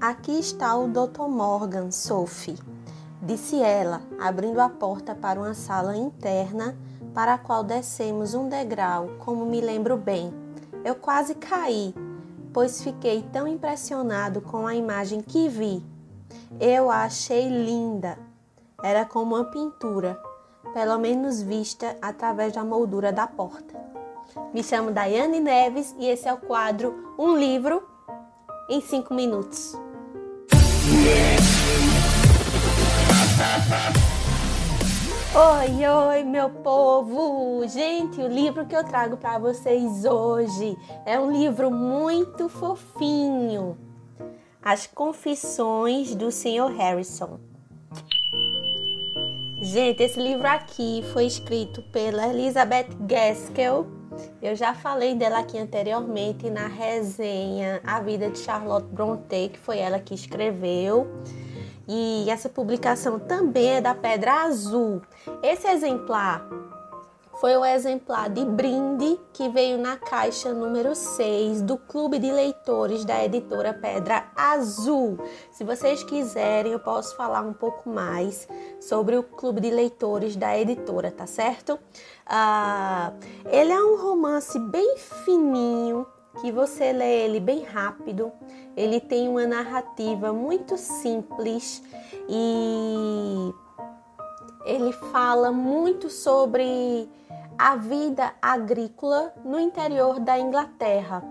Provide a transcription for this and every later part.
Aqui está o Dr. Morgan, Sophie, disse ela, abrindo a porta para uma sala interna para a qual descemos um degrau, como me lembro bem. Eu quase caí, pois fiquei tão impressionado com a imagem que vi. Eu a achei linda. Era como uma pintura, pelo menos vista através da moldura da porta. Me chamo Daiane Neves e esse é o quadro Um Livro em 5 Minutos. Oi, oi, meu povo! Gente, o livro que eu trago para vocês hoje é um livro muito fofinho. As Confissões do Sr. Harrison. Gente, esse livro aqui foi escrito pela Elizabeth Gaskell. Eu já falei dela aqui anteriormente na resenha A Vida de Charlotte Brontë, que foi ela que escreveu. E essa publicação também é da Pedra Azul. Esse exemplar foi o exemplar de brinde que veio na caixa número 6 do Clube de Leitores da editora Pedra Azul. Se vocês quiserem, eu posso falar um pouco mais sobre o Clube de Leitores da editora, tá certo? Ah, ele é um romance bem fininho, que você lê ele bem rápido, ele tem uma narrativa muito simples e ele fala muito sobre a vida agrícola no interior da Inglaterra.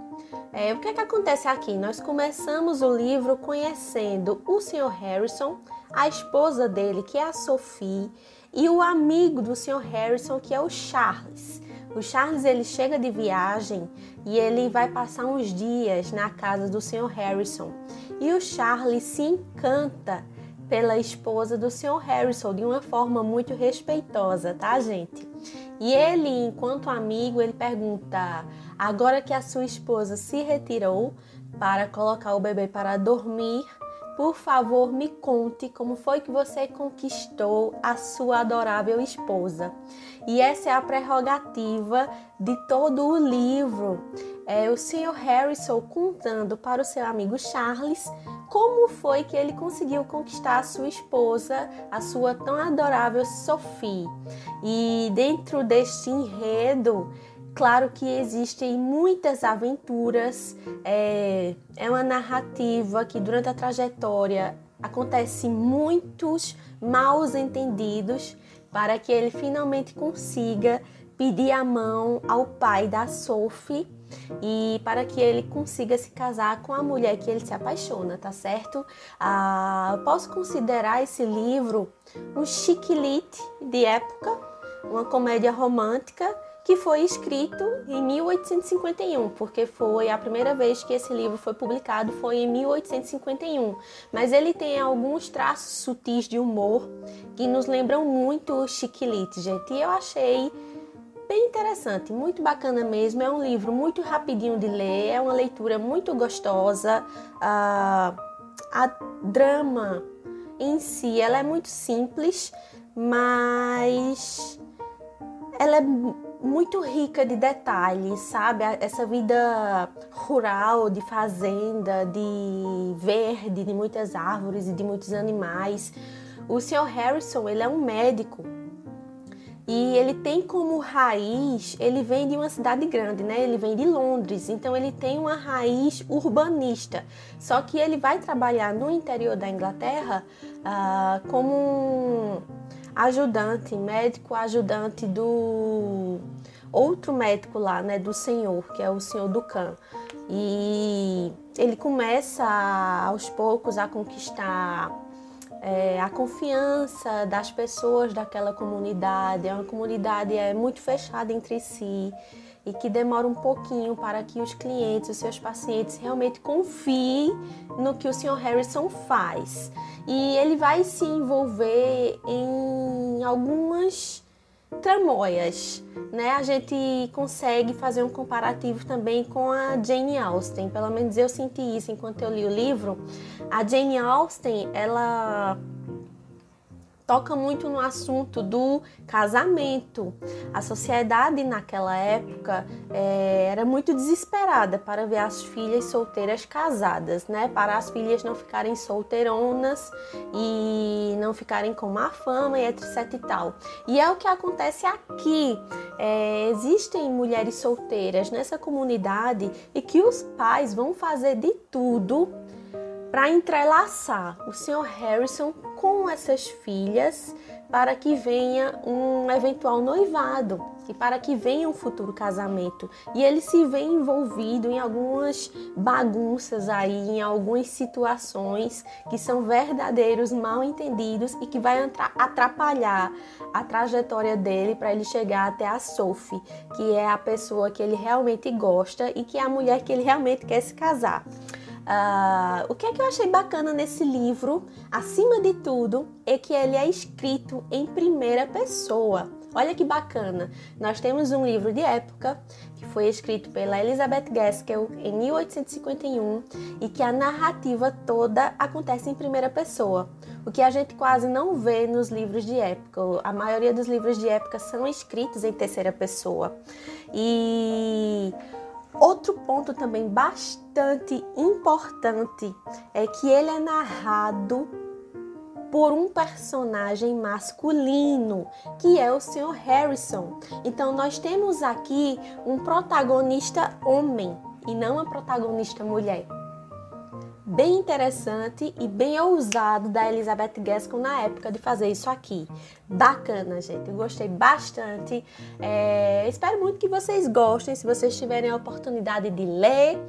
É, o que, é que acontece aqui? Nós começamos o livro conhecendo o Sr. Harrison, a esposa dele, que é a Sophie, e o amigo do Sr. Harrison, que é o Charles. O Charles ele chega de viagem e ele vai passar uns dias na casa do Sr. Harrison. E o Charles se encanta pela esposa do Sr. Harrison de uma forma muito respeitosa, tá, gente? E ele, enquanto amigo, ele pergunta: "Agora que a sua esposa se retirou para colocar o bebê para dormir, por favor, me conte como foi que você conquistou a sua adorável esposa. E essa é a prerrogativa de todo o livro. É o Sr. Harrison contando para o seu amigo Charles como foi que ele conseguiu conquistar a sua esposa, a sua tão adorável Sophie. E dentro deste enredo, Claro que existem muitas aventuras, é, é uma narrativa que durante a trajetória acontece muitos maus entendidos para que ele finalmente consiga pedir a mão ao pai da Sophie e para que ele consiga se casar com a mulher que ele se apaixona, tá certo? Ah, posso considerar esse livro um chiquilite de época, uma comédia romântica que foi escrito em 1851, porque foi a primeira vez que esse livro foi publicado foi em 1851. Mas ele tem alguns traços sutis de humor que nos lembram muito o Chiquilite, gente. E eu achei bem interessante, muito bacana mesmo. É um livro muito rapidinho de ler, é uma leitura muito gostosa. Uh, a drama em si, ela é muito simples, mas ela é muito rica de detalhes, sabe? Essa vida rural, de fazenda, de verde, de muitas árvores e de muitos animais. O Sr. Harrison, ele é um médico e ele tem como raiz, ele vem de uma cidade grande, né? Ele vem de Londres, então ele tem uma raiz urbanista. Só que ele vai trabalhar no interior da Inglaterra uh, como um ajudante, médico ajudante do outro médico lá, né, do senhor, que é o senhor Ducan. E ele começa aos poucos a conquistar é, a confiança das pessoas daquela comunidade. É uma comunidade é muito fechada entre si e que demora um pouquinho para que os clientes, os seus pacientes realmente confiem no que o Sr. Harrison faz. E ele vai se envolver em algumas tramóias, né? A gente consegue fazer um comparativo também com a Jane Austen. Pelo menos eu senti isso enquanto eu li o livro. A Jane Austen, ela toca muito no assunto do casamento. A sociedade naquela época é, era muito desesperada para ver as filhas solteiras casadas, né? Para as filhas não ficarem solteironas e não ficarem com má fama e etc e tal. E é o que acontece aqui. É, existem mulheres solteiras nessa comunidade e que os pais vão fazer de tudo para entrelaçar o Sr. Harrison com essas filhas para que venha um eventual noivado e para que venha um futuro casamento. E ele se vê envolvido em algumas bagunças aí, em algumas situações que são verdadeiros mal entendidos e que vai atrapalhar a trajetória dele para ele chegar até a Sophie, que é a pessoa que ele realmente gosta e que é a mulher que ele realmente quer se casar. Uh, o que é que eu achei bacana nesse livro, acima de tudo, é que ele é escrito em primeira pessoa. Olha que bacana! Nós temos um livro de época que foi escrito pela Elizabeth Gaskell em 1851 e que a narrativa toda acontece em primeira pessoa, o que a gente quase não vê nos livros de época. A maioria dos livros de época são escritos em terceira pessoa. E Outro ponto também bastante importante é que ele é narrado por um personagem masculino, que é o Sr. Harrison. Então nós temos aqui um protagonista homem e não uma protagonista mulher bem interessante e bem ousado da Elizabeth Gaskell na época de fazer isso aqui. Bacana, gente. Eu gostei bastante. É, espero muito que vocês gostem. Se vocês tiverem a oportunidade de ler,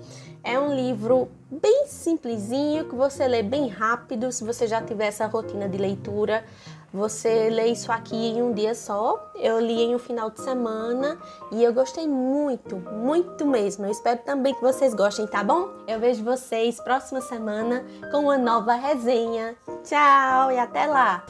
é um livro bem simplesinho que você lê bem rápido. Se você já tiver essa rotina de leitura, você lê isso aqui em um dia só. Eu li em um final de semana e eu gostei muito, muito mesmo. Eu espero também que vocês gostem, tá bom? Eu vejo vocês próxima semana com uma nova resenha. Tchau e até lá!